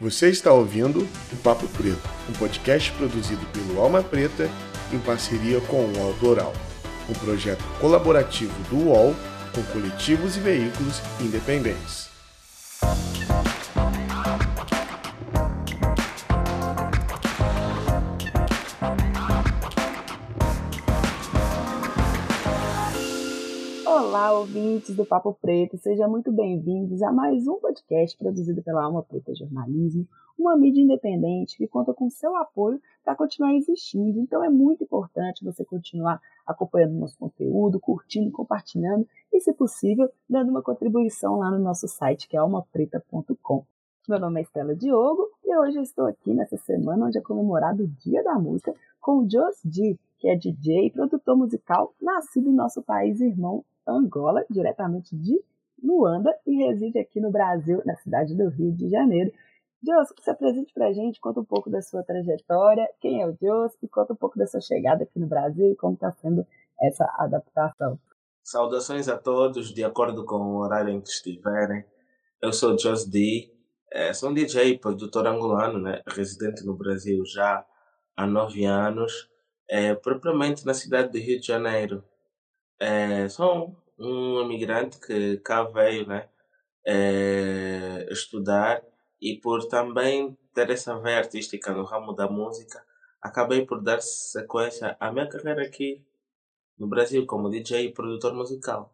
Você está ouvindo o Papo Preto, um podcast produzido pelo Alma Preta em parceria com o Autoral, um projeto colaborativo do UOL com coletivos e veículos independentes. Ouvintes do Papo Preto, sejam muito bem-vindos a mais um podcast produzido pela Alma Preta Jornalismo, uma mídia independente que conta com seu apoio para continuar existindo. Então é muito importante você continuar acompanhando nosso conteúdo, curtindo, compartilhando e, se possível, dando uma contribuição lá no nosso site que é almapreta.com. Meu nome é Estela Diogo e hoje eu estou aqui nessa semana onde é comemorado o Dia da Música com o Jos D, que é DJ e produtor musical nascido em nosso país irmão Angola, diretamente de Luanda, e reside aqui no Brasil, na cidade do Rio de Janeiro. Jos, se apresente para a gente, conta um pouco da sua trajetória, quem é o Jos, e conta um pouco da sua chegada aqui no Brasil e como está sendo essa adaptação. Saudações a todos, de acordo com o horário em que estiverem. Eu sou Jos D, é, sou um DJ, produtor angolano, né, residente no Brasil já há nove anos, é, propriamente na cidade do Rio de Janeiro. É, sou um imigrante que cá veio né, é, estudar e por também ter essa veia artística no ramo da música, acabei por dar sequência à minha carreira aqui no Brasil como DJ e produtor musical.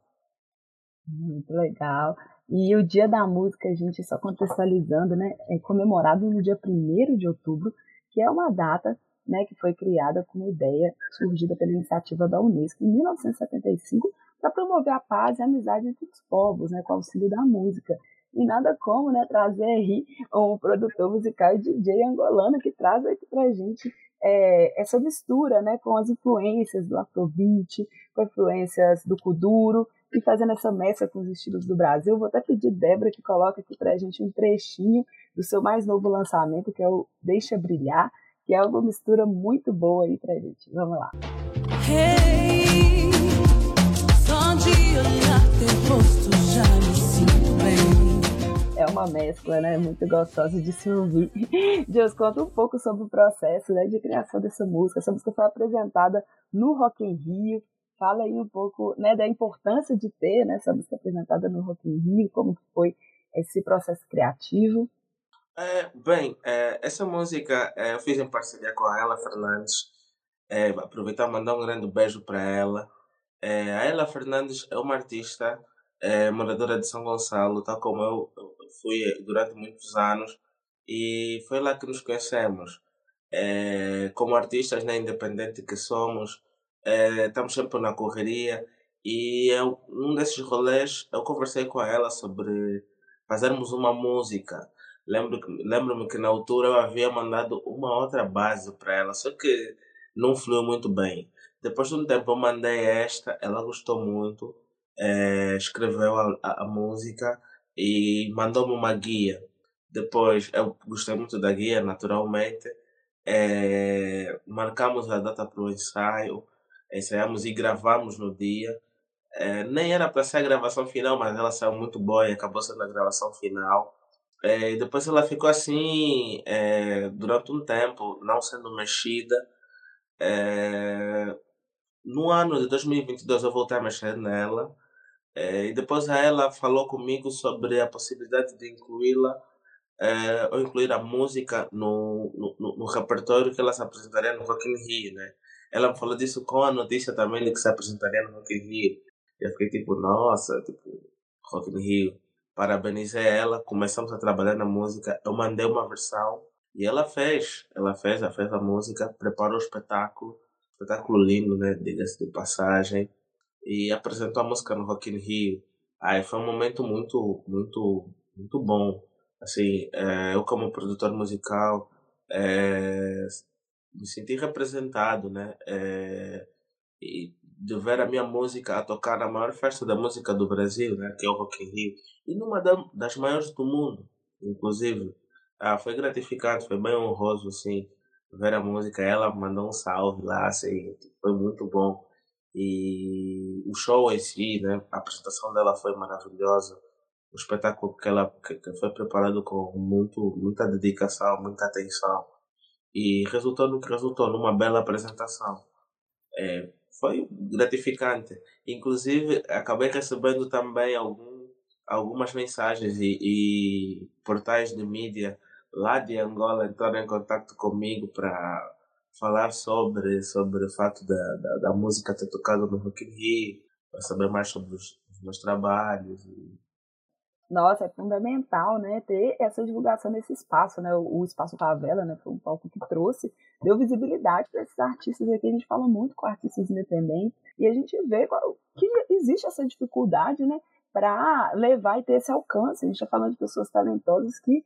Muito legal. E o Dia da Música, a gente só contextualizando, né, é comemorado no dia 1 de outubro, que é uma data né, que foi criada com uma ideia surgida pela iniciativa da Unesco em 1975 para promover a paz e a amizade entre os povos, né, com o auxílio da música. E nada como né, trazer aí um produtor musical e DJ angolano que traz aqui para a gente é, essa mistura né, com as influências do afrobeat, com influências do kuduro, e fazendo essa mescla com os estilos do Brasil. Vou até pedir Débora que coloque aqui para a gente um trechinho do seu mais novo lançamento, que é o Deixa Brilhar, que é uma mistura muito boa aí pra gente. Vamos lá. Hey, rosto já me sinto bem. É uma mescla, né? Muito gostosa de se ouvir. Deus, conta um pouco sobre o processo né, de criação dessa música. Essa música foi apresentada no Rock in Rio. Fala aí um pouco né, da importância de ter né, essa música apresentada no Rock in Rio, como foi esse processo criativo. É, bem, é, essa música é, eu fiz em parceria com a Ela Fernandes. É, aproveitar e mandar um grande beijo para ela. É, a Ela Fernandes é uma artista é, moradora de São Gonçalo, tal como eu, fui durante muitos anos, e foi lá que nos conhecemos. É, como artistas né, independente que somos, é, estamos sempre na correria, e eu, num desses rolês eu conversei com ela sobre fazermos uma música Lembro-me lembro que na altura eu havia mandado uma outra base para ela, só que não fluiu muito bem. Depois de um tempo eu mandei esta, ela gostou muito, é, escreveu a, a, a música e mandou-me uma guia. Depois eu gostei muito da guia, naturalmente. É, marcamos a data para o ensaio, ensaiamos e gravamos no dia. É, nem era para ser a gravação final, mas ela saiu muito boa e acabou sendo a gravação final. É, depois ela ficou assim é, durante um tempo, não sendo mexida. É, no ano de 2022 eu voltei a mexer nela. É, e depois ela falou comigo sobre a possibilidade de incluí-la é, ou incluir a música no, no, no, repertório que ela se apresentaria no Rock in Rio, né? Ela me falou disso com a notícia também de que se apresentaria no Rock in Rio. Eu fiquei tipo, nossa, tipo, Rock in Rio parabenizei ela, começamos a trabalhar na música, eu mandei uma versão e ela fez, ela fez, ela fez a música, preparou o espetáculo, espetáculo lindo, né, diga-se de passagem, e apresentou a música no Rock in Rio. Aí foi um momento muito, muito, muito bom. Assim, é, eu como produtor musical é, me senti representado, né, é, e de ver a minha música a tocar na maior festa da música do Brasil, né, que é o Rock in Rio, e numa das maiores do mundo, inclusive. Ah, foi gratificante, foi bem honroso, assim, ver a música. Ela mandou um salve lá, assim, foi muito bom. E o show em si, né, a apresentação dela foi maravilhosa. um espetáculo que, ela, que, que foi preparado com muito, muita dedicação, muita atenção e resultou no que resultou, numa bela apresentação. É, foi gratificante. Inclusive, acabei recebendo também algum, algumas mensagens e, e portais de mídia lá de Angola entraram em contato comigo para falar sobre, sobre o fato da, da, da, música ter tocado no Rock in Rio, para saber mais sobre os, os meus trabalhos. E... Nossa, é fundamental, né, ter essa divulgação nesse espaço, né, o, o Espaço Favela, né, foi um palco que trouxe, deu visibilidade para esses artistas aqui, a gente fala muito com artistas independentes, e a gente vê que existe essa dificuldade, né, para levar e ter esse alcance, a gente está falando de pessoas talentosas que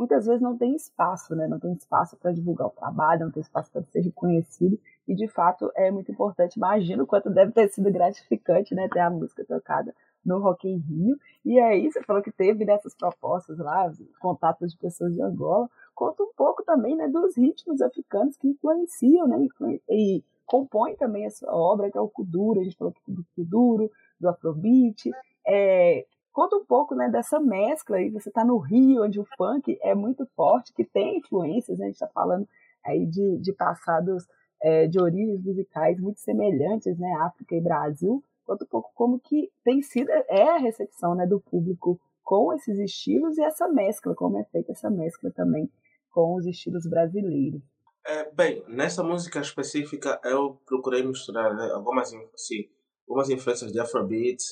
muitas vezes não tem espaço, né? Não tem espaço para divulgar o trabalho, não tem espaço para ser reconhecido. E de fato é muito importante. Imagino quanto deve ter sido gratificante, né? Ter a música tocada no Rock in Rio. E aí você falou que teve dessas propostas lá, contatos de pessoas de Angola. Conta um pouco também, né? Dos ritmos africanos que influenciam, né? E compõem também a sua obra, que é o Kuduro. A gente falou do Kuduro, do Afrobeat. É, Conta um pouco né, dessa mescla aí. Você está no Rio, onde o funk é muito forte, que tem influências, né? a gente está falando aí de, de passados, é, de origens musicais muito semelhantes, né? África e Brasil. Conta um pouco como que tem sido, é a recepção né, do público com esses estilos e essa mescla, como é feita essa mescla também com os estilos brasileiros. É, bem, nessa música específica eu procurei misturar né, algumas, assim, algumas influências de Afrobeat,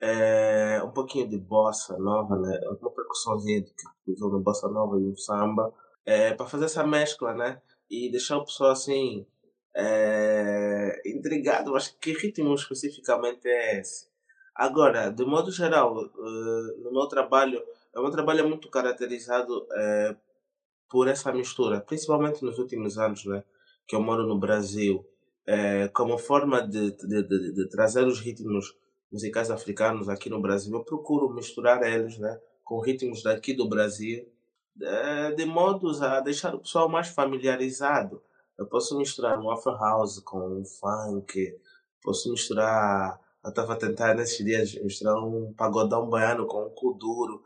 é, um pouquinho de bossa nova, né? Uma percussãozinha que usou no bossa nova e no samba, é, para fazer essa mescla, né? E deixar o pessoal assim é, intrigado. Acho que ritmo especificamente é esse. Agora, de modo geral, uh, no meu trabalho, o meu trabalho é muito caracterizado uh, por essa mistura, principalmente nos últimos anos, né? Que eu moro no Brasil, uh, como forma de, de, de, de trazer os ritmos musicais africanos aqui no Brasil, eu procuro misturar eles né, com ritmos daqui do Brasil, de, de modos a deixar o pessoal mais familiarizado. Eu posso misturar um Afro House com um funk, posso misturar. Eu estava tentando nesses dias misturar um pagodão baiano com um kuduro.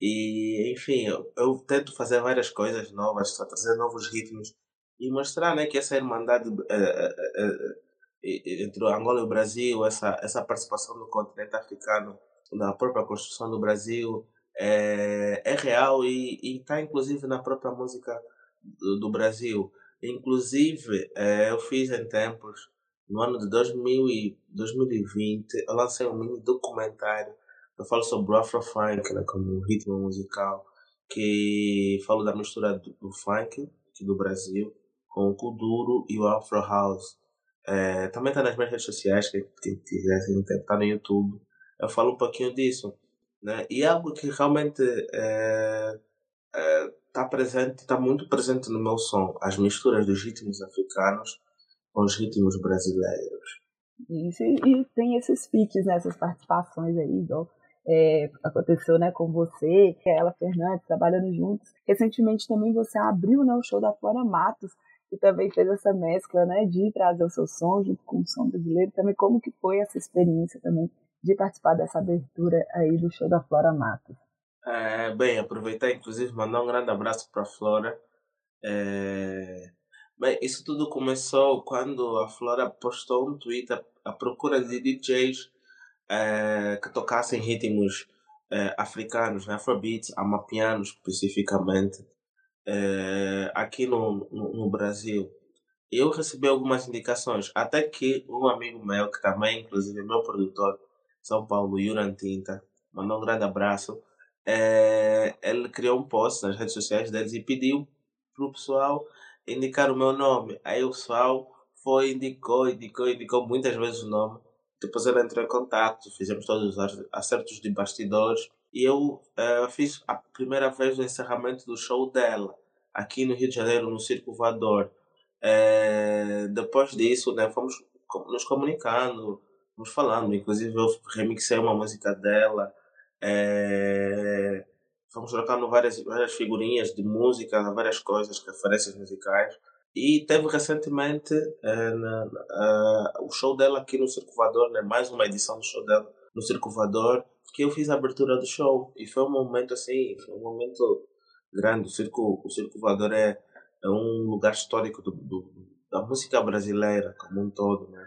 E, enfim, eu, eu tento fazer várias coisas novas, trazer novos ritmos e mostrar né, que essa irmandade é, é, é, entre Angola e o Brasil, essa, essa participação do continente africano na própria construção do Brasil é, é real e está inclusive na própria música do, do Brasil. Inclusive, é, eu fiz em tempos, no ano de 2000 e 2020, eu lancei um mini documentário eu falo sobre o Afrofunk né, como um ritmo musical, que falo da mistura do, do funk do Brasil com o Kuduro e o Afro House. É, também está nas minhas redes sociais, que, que quisessem está no YouTube. Eu falo um pouquinho disso. Né? E é algo que realmente é, é, tá presente, está muito presente no meu som. As misturas dos ritmos africanos com os ritmos brasileiros. Isso, e tem esses feats, né, essas participações aí, igual é, aconteceu né, com você, a Ela Fernandes, trabalhando juntos. Recentemente também você abriu né, o show da Flora Matos, que também fez essa mescla, né, de trazer o seu som junto com o som brasileiro, também como que foi essa experiência também de participar dessa abertura aí do show da Flora Matos. É, bem, aproveitar inclusive mandar um grande abraço para a Flora. É... Bem, isso tudo começou quando a Flora postou um tweet à, procura de DJs é, que tocassem ritmos é, africanos, né, afrobeats, amapiano especificamente é, aqui no, no, no, Brasil, eu recebi algumas indicações, até que um amigo meu, que também, inclusive, é meu produtor, São Paulo, Yuran Tinta, mandou um grande abraço. É, ele criou um post nas redes sociais deles e pediu para o pessoal indicar o meu nome. Aí o pessoal foi, indicou, indicou, indicou muitas vezes o nome. Depois ele entrou em contato, fizemos todos os acertos de bastidores e eu uh, fiz a primeira vez o encerramento do show dela, aqui no Rio de Janeiro, no Circo Voador. Uh, depois disso, né, fomos nos comunicando, fomos falando. Inclusive, eu remixei uma música dela. Uh, fomos trocando várias, várias figurinhas de música, várias coisas, referências musicais. E teve recentemente o show dela aqui no Circo Voador, né, mais uma edição do show dela no Circo Voador, que eu fiz a abertura do show. E foi um momento assim, foi um momento grande. O Circo, o Circo Voador é, é um lugar histórico do, do, da música brasileira como um todo, né?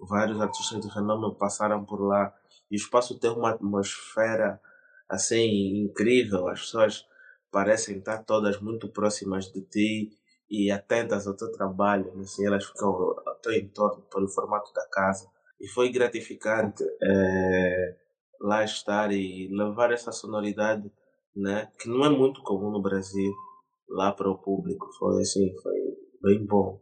Vários artistas de renome passaram por lá. E o espaço tem uma atmosfera assim incrível. As pessoas parecem estar todas muito próximas de ti e atentas ao teu trabalho, né? assim, elas ficam ao teu entorno pelo formato da casa. E foi gratificante é, lá estar e levar essa sonoridade, né, que não é muito comum no Brasil, lá para o público. Foi assim, foi bem bom.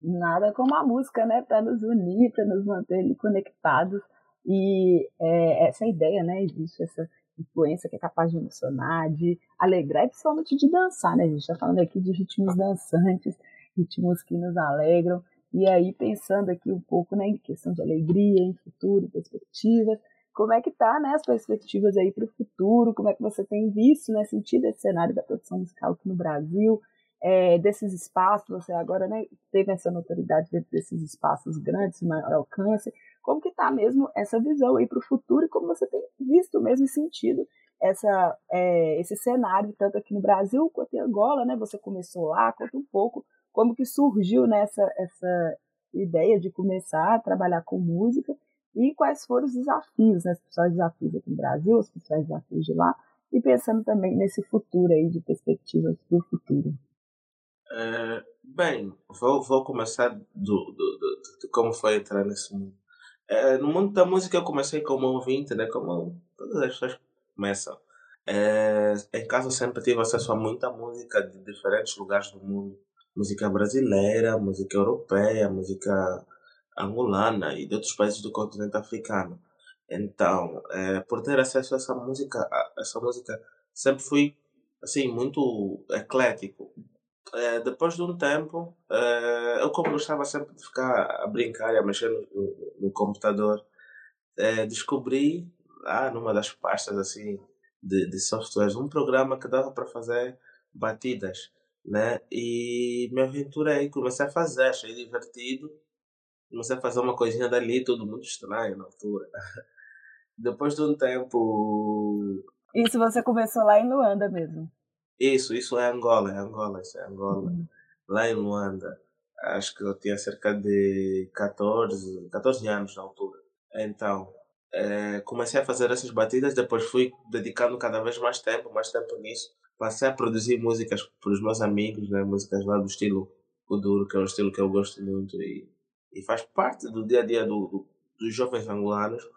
Nada como a música, né, para nos unir, para nos manter conectados. E é, essa ideia, né, existe essa influência que é capaz de emocionar, de alegrar e principalmente de dançar, né? A gente está falando aqui de ritmos dançantes, ritmos que nos alegram. E aí, pensando aqui um pouco né, em questão de alegria, em futuro, perspectivas, como é que tá né, as perspectivas aí para o futuro, como é que você tem visto, né, sentido esse cenário da produção musical aqui no Brasil, é, desses espaços, você agora né, teve essa notoriedade dentro desses espaços grandes, maior alcance, como que está mesmo essa visão aí para o futuro e como você tem visto mesmo sentido essa, é, esse cenário, tanto aqui no Brasil quanto em Angola, né? Você começou lá, conta um pouco como que surgiu nessa essa ideia de começar a trabalhar com música e quais foram os desafios, né? Os principais desafios aqui no Brasil, os principais desafios de lá, e pensando também nesse futuro aí, de perspectivas para o futuro. É, bem, vou, vou começar do, do, do, de como foi entrar nesse mundo. É, no mundo da música eu comecei como ouvinte, né? Como todas as pessoas começam. É, em casa eu sempre tive acesso a muita música de diferentes lugares do mundo. Música brasileira, música europeia, música angolana e de outros países do continente africano. Então, é, por ter acesso a essa música, a essa música sempre fui assim muito eclético é, depois de um tempo, é, eu como gostava sempre de ficar a brincar e a mexer no, no, computador, descobri lá numa das pastas assim de, de softwares um programa que dava para fazer batidas, né? E me aventurei, comecei a fazer, achei divertido, comecei a fazer uma coisinha dali, tudo muito estranho na altura. Depois de um tempo. Isso você começou lá em Luanda mesmo? Isso, isso é Angola, é Angola, isso é Angola. Uhum. Lá em Luanda, acho que eu tinha cerca de 14, 14 anos na altura. Então, é, comecei a fazer essas batidas, depois fui dedicando cada vez mais tempo, mais tempo nisso. Passei a produzir músicas para os meus amigos, né? músicas lá do estilo Kuduro, que é um estilo que eu gosto muito e, e faz parte do dia a dia do, do, dos jovens angolanos.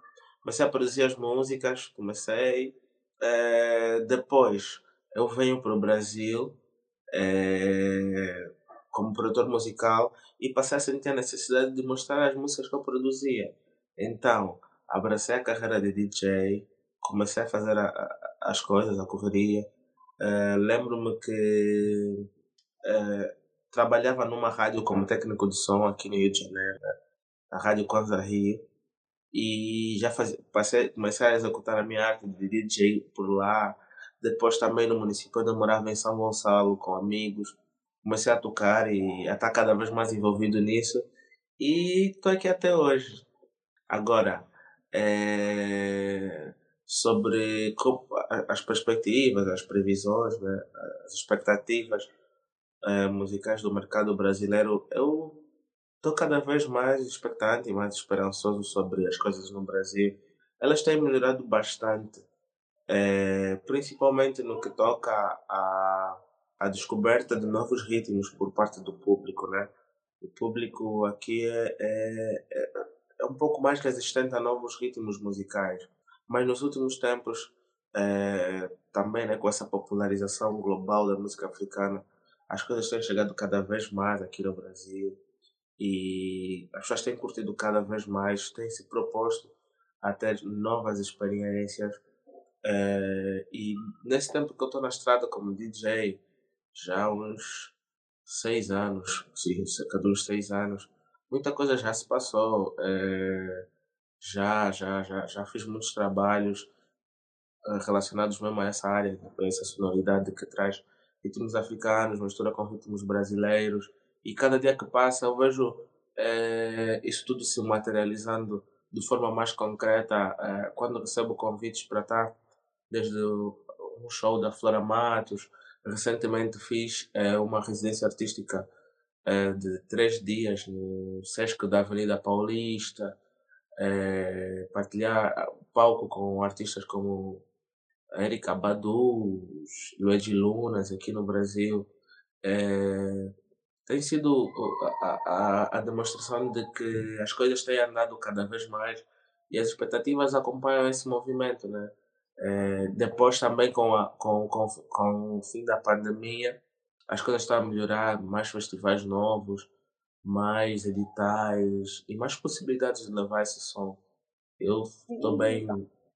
Comecei a produzir as músicas, comecei. É, depois eu venho para o Brasil é, como produtor musical e passei a sentir a necessidade de mostrar as músicas que eu produzia. Então, abracei a carreira de DJ, comecei a fazer a, a, as coisas, a correria. É, Lembro-me que é, trabalhava numa rádio como técnico de som aqui no Rio de Janeiro, né? a Rádio Kwanza Rio, e já faz, passei, comecei a executar a minha arte de DJ por lá, depois também no município onde eu morava em São Gonçalo com amigos. Comecei a tocar e a estar cada vez mais envolvido nisso. E estou aqui até hoje. Agora, é, sobre as perspectivas, as previsões, né, as expectativas é, musicais do mercado brasileiro, eu estou cada vez mais expectante e mais esperançoso sobre as coisas no Brasil. Elas têm melhorado bastante é, principalmente no que toca à, à descoberta de novos ritmos por parte do público, né? O público aqui é, é, é, é um pouco mais resistente a novos ritmos musicais, mas nos últimos tempos, é, também né, com essa popularização global da música africana, as coisas têm chegado cada vez mais aqui no Brasil e as pessoas têm curtido cada vez mais, têm se proposto a ter novas experiências Uh, e nesse tempo que eu estou na estrada como DJ, já há uns seis anos, sim, cerca de uns seis anos, muita coisa já se passou. Uh, já, já, já, já fiz muitos trabalhos uh, relacionados mesmo a essa área, a essa sonoridade que traz ritmos africanos, mistura com ritmos brasileiros. E cada dia que passa eu vejo isso tudo se materializando de forma mais concreta uh, quando recebo convites para estar desde um show da Flora Matos. Recentemente fiz uh, uma residência artística de três dias no Sesc da Avenida Paulista, partilhar palco com artistas como Erika Badu, Luigi Lunas aqui no Brasil. tem sido a, a, a demonstração de que as coisas têm andado cada vez mais e as expectativas acompanham esse movimento, né? É, depois também com, a, com, com, com o fim da pandemia, as coisas estão a melhorar, mais festivais novos, mais editais e mais possibilidades de levar esse som. Eu estou bem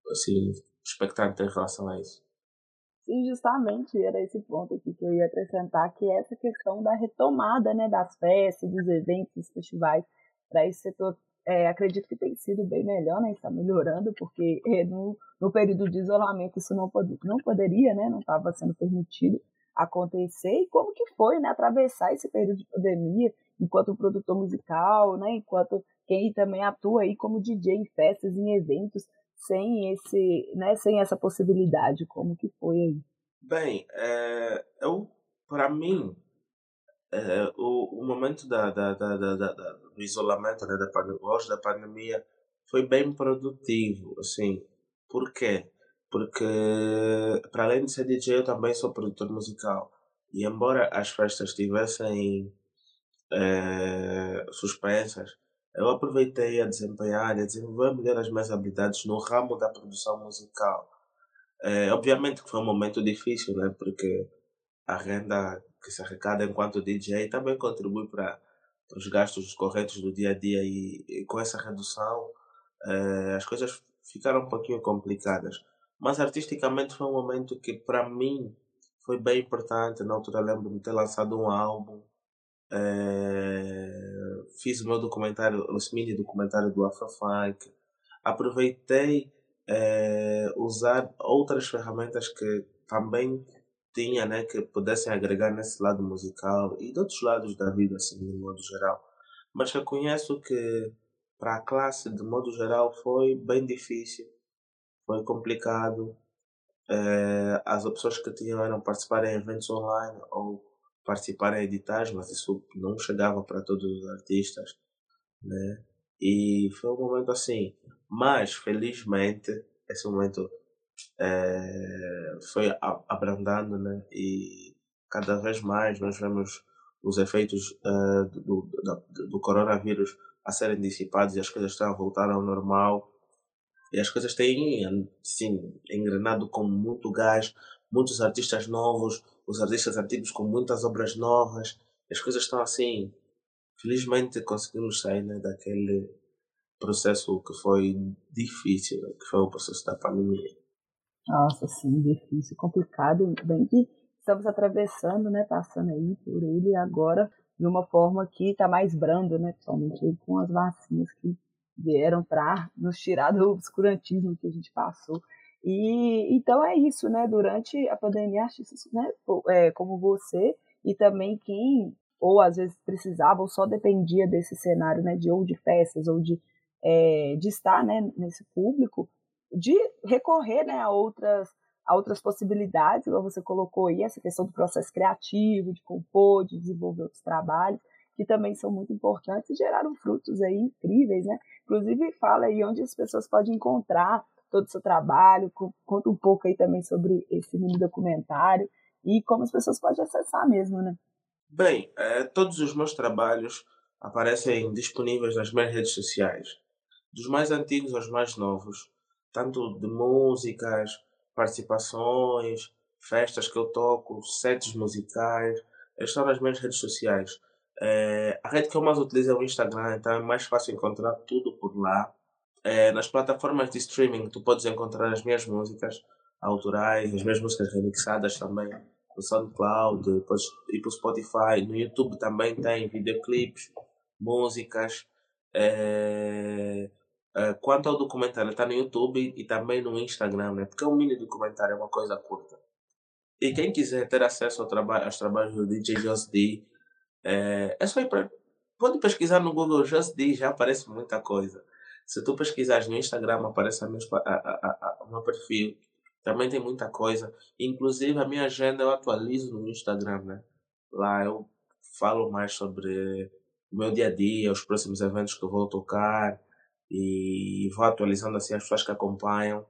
assim, expectante em relação a isso. E justamente era esse ponto aqui que eu ia acrescentar, que é essa questão da retomada né, das festas, dos eventos, dos festivais, para esse setor é, acredito que tem sido bem melhor, né? Está melhorando, porque é, no, no, período de isolamento isso não, pod não poderia, né? Não estava sendo permitido acontecer. E como que foi, né? Atravessar esse período de pandemia enquanto produtor musical, né? Enquanto quem também atua aí como DJ em festas, em eventos, sem esse, né? Sem essa possibilidade, como que foi aí? Bem, é, eu, para mim, é, o, o momento da, da, da, da, do isolamento, né, da pandemia, da pandemia, foi bem produtivo, assim. Por quê? Porque, para além de ser DJ, eu também sou produtor musical. E embora as festas estivessem é, suspensas, eu aproveitei a desempenhar e a desenvolver melhor as minhas habilidades no ramo da produção musical. É, obviamente que foi um momento difícil, né? Porque a renda que se arrecada enquanto DJ também contribui para os gastos corretos do dia a dia e, e com essa redução eh, as coisas ficaram um pouquinho complicadas. Mas artisticamente foi um momento que para mim foi bem importante. Na altura lembro-me de ter lançado um álbum. Eh, fiz o meu documentário, o mini documentário do Afrofunk. Aproveitei eh, usar outras ferramentas que também tinha, né, que pudessem agregar nesse lado musical e de outros lados da vida, assim, de modo geral. Mas reconheço que para a classe, de modo geral, foi bem difícil, foi complicado. É, as opções que tinham eram participar em eventos online ou participar em editais, mas isso não chegava para todos os artistas, né? E foi um momento assim. Mas, felizmente, esse momento é, foi abrandando, né? E cada vez mais nós vemos os efeitos uh, do, do, do, coronavírus a serem dissipados e as coisas estão a voltar ao normal. E as coisas têm, sim, engrenado com muito gás, muitos artistas novos, os artistas antigos com muitas obras novas. As coisas estão assim. Felizmente conseguimos sair né, daquele processo que foi difícil, né, que foi o processo da pandemia. Nossa, sim, difícil, complicado, bem que estamos atravessando, né, passando aí por ele agora de uma forma que está mais branda, né, principalmente com as vacinas que vieram para nos tirar do obscurantismo que a gente passou. E então é isso, né? Durante a pandemia, artistas, né, é, como você e também quem ou às vezes precisava ou só dependia desse cenário, né, de ou de festas ou de é, de estar, né, nesse público, de recorrer né, a, outras, a outras possibilidades, como você colocou aí, essa questão do processo criativo, de compor, de desenvolver outros trabalhos, que também são muito importantes e geraram frutos aí incríveis, né? Inclusive fala aí onde as pessoas podem encontrar todo o seu trabalho, conta um pouco aí também sobre esse mini documentário e como as pessoas podem acessar mesmo, né? Bem, é, todos os meus trabalhos aparecem disponíveis nas minhas redes sociais, dos mais antigos aos mais novos tanto de músicas, participações, festas que eu toco, sets musicais, estão nas minhas redes sociais. É, a rede que eu mais utilizo é o Instagram, então é mais fácil encontrar tudo por lá. É, nas plataformas de streaming tu podes encontrar as minhas músicas autorais, as minhas músicas remixadas também no SoundCloud, depois ir para o Spotify. No YouTube também tem videoclipes, músicas. É, Uh, quanto ao documentário, está no YouTube e também no Instagram, né? Porque é um mini documentário, é uma coisa curta. E quem quiser ter acesso ao trabalho, aos trabalhos do DJ Just D, é, é só ir para. Pode pesquisar no Google Just D, já aparece muita coisa. Se tu pesquisares no Instagram, aparece a mesma, a, a, a, o meu perfil. Também tem muita coisa. Inclusive, a minha agenda eu atualizo no Instagram, né? Lá eu falo mais sobre o meu dia a dia, os próximos eventos que eu vou tocar e vou atualizando assim as pessoas que acompanham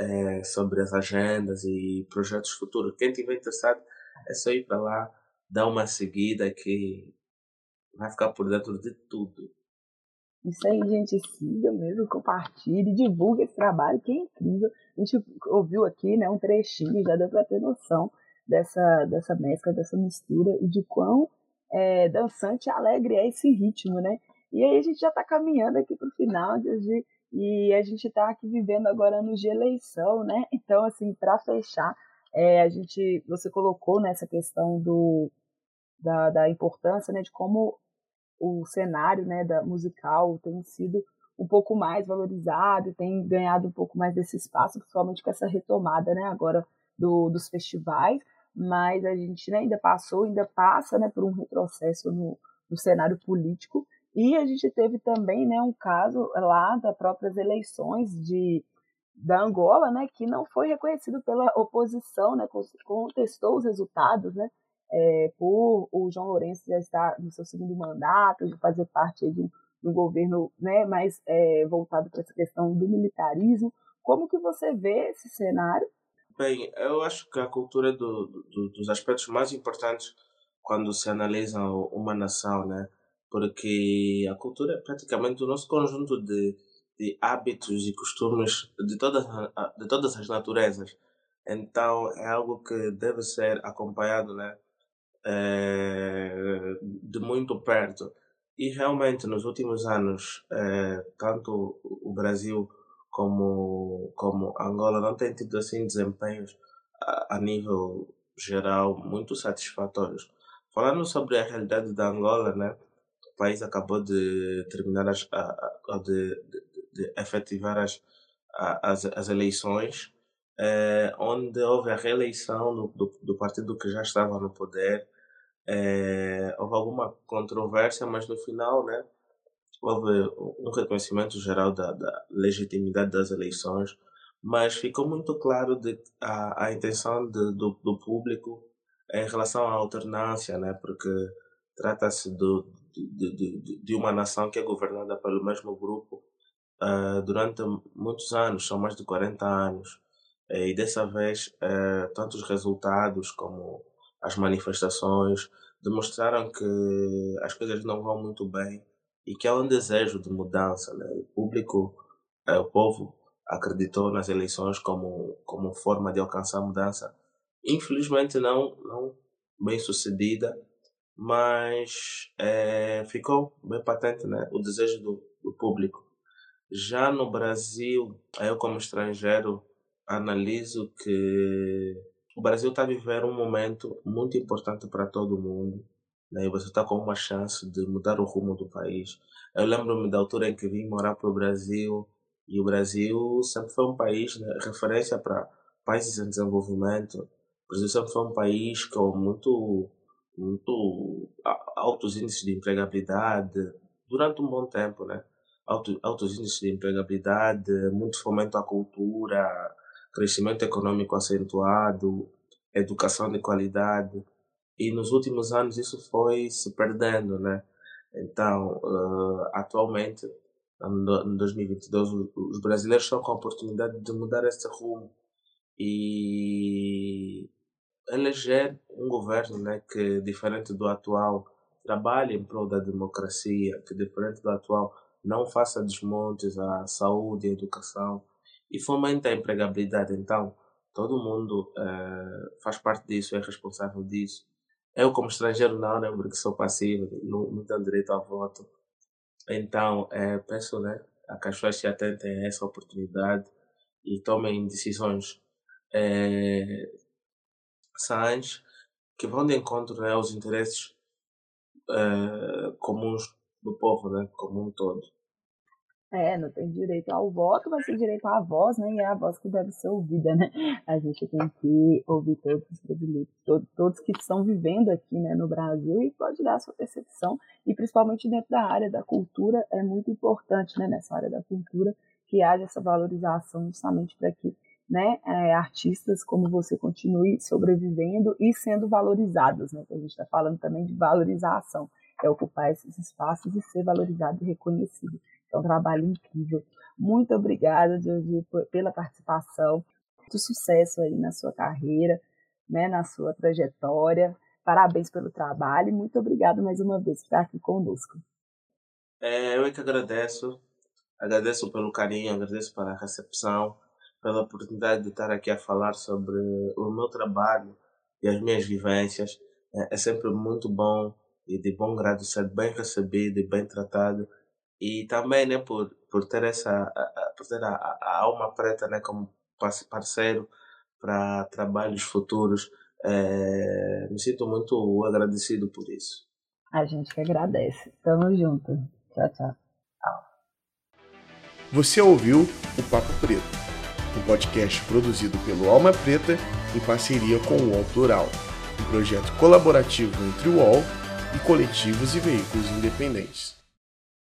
é, sobre as agendas e projetos futuros. Quem tiver interessado é só ir para lá, dar uma seguida que vai ficar por dentro de tudo. Isso aí, gente, siga mesmo, compartilhe, divulgue esse trabalho que é incrível. A gente ouviu aqui né, um trechinho, já deu para ter noção dessa, dessa mescla, dessa mistura e de quão é, dançante e alegre é esse ritmo, né? E aí a gente já está caminhando aqui para o final de, e a gente está aqui vivendo agora anos de eleição, né? Então, assim, para fechar, é, a gente, você colocou nessa questão do, da, da importância, né, de como o cenário, né, da musical tem sido um pouco mais valorizado, tem ganhado um pouco mais desse espaço, principalmente com essa retomada, né, agora do, dos festivais, mas a gente né, ainda passou, ainda passa, né, por um retrocesso no, no cenário político, e a gente teve também, né, um caso lá das próprias eleições de da Angola, né, que não foi reconhecido pela oposição, né, contestou os resultados, né, é, por o João Lourenço já estar no seu segundo mandato, de fazer parte de um, de um governo né, mais é, voltado para essa questão do militarismo. Como que você vê esse cenário? Bem, eu acho que a cultura do, do, dos aspectos mais importantes quando se analisa uma nação, né? Porque a cultura é praticamente o nosso conjunto de, de hábitos e costumes de todas, de todas as naturezas. Então é algo que deve ser acompanhado, né? Eh, de muito perto. E realmente, nos últimos anos, eh, tanto o Brasil como, como Angola não têm tido assim desempenhos a, a nível geral muito satisfatórios. Falando sobre a realidade da Angola, né, o país acabou de terminar as, a, a, de, de, de efetivar as, as, as eleições, eh, onde houve a reeleição do, do, do partido que já estava no poder é, houve alguma controvérsia, mas no final, né, houve um reconhecimento geral da, da legitimidade das eleições, mas ficou muito claro de, a, a intenção de, do, do público em relação à alternância, né, porque trata-se de, de, de, uma nação que é governada pelo mesmo grupo uh, durante muitos anos, são mais de 40 anos. E dessa vez, uh, tanto os resultados como as manifestações demonstraram que as coisas não vão muito bem e que há um desejo de mudança. Né? O público, é, o povo acreditou nas eleições como, como forma de alcançar mudança. Infelizmente não, não bem sucedida, mas é, ficou bem patente né? o desejo do, do público. Já no Brasil, eu como estrangeiro analiso que o Brasil está viver um momento muito importante para todo mundo. Né? E você está com uma chance de mudar o rumo do país. Eu lembro-me da altura em que vim morar para o Brasil. E o Brasil sempre foi um país, né, referência para países em desenvolvimento. O Brasil sempre foi um país com muito, muito altos índices de empregabilidade durante um bom tempo, né? Altos, altos índices de empregabilidade, muito fomento à cultura, crescimento econômico acentuado, educação de qualidade. E nos últimos anos isso foi se perdendo, né? Então, uh, atualmente, em 2022, os brasileiros estão com a oportunidade de mudar esse rumo e eleger um governo né, que, diferente do atual, trabalhe em prol da democracia, que, diferente do atual, não faça desmontes à saúde, à educação, e fomenta a empregabilidade. Então, todo mundo uh, faz parte disso, é responsável disso. Eu, como estrangeiro, não, né, porque sou passivo, não, não tenho direito a voto. Então, é, peço né, a que as pessoas se atentem a essa oportunidade e tomem decisões é, sãs que vão de encontro né, aos interesses é, comuns do povo, né, como um todo. É, não tem direito ao voto, mas tem direito à voz, né? E é a voz que deve ser ouvida, né? A gente tem que ouvir todos os brasileiros, todos, todos que estão vivendo aqui né, no Brasil e pode dar a sua percepção, e principalmente dentro da área da cultura, é muito importante, né, nessa área da cultura, que haja essa valorização justamente para que né, é, artistas como você continue sobrevivendo e sendo valorizados, né? Que a gente está falando também de valorização, é ocupar esses espaços e ser valorizado e reconhecido. É um trabalho incrível. Muito obrigada, Jorge, pela participação. Muito sucesso aí na sua carreira, né, na sua trajetória. Parabéns pelo trabalho e muito obrigada mais uma vez por estar aqui conosco. É, eu é que agradeço. Agradeço pelo carinho, agradeço pela recepção, pela oportunidade de estar aqui a falar sobre o meu trabalho e as minhas vivências. É, é sempre muito bom e de bom grado ser bem recebido e bem tratado e também né por por ter essa por ter a, a alma preta né como parceiro para trabalhos futuros é, me sinto muito agradecido por isso. A gente que agradece. Tamo junto. Tchau tchau. Você ouviu o Papo Preto um podcast produzido pelo Alma Preta em parceria com o UOL Plural um projeto colaborativo entre o UOL e coletivos e veículos independentes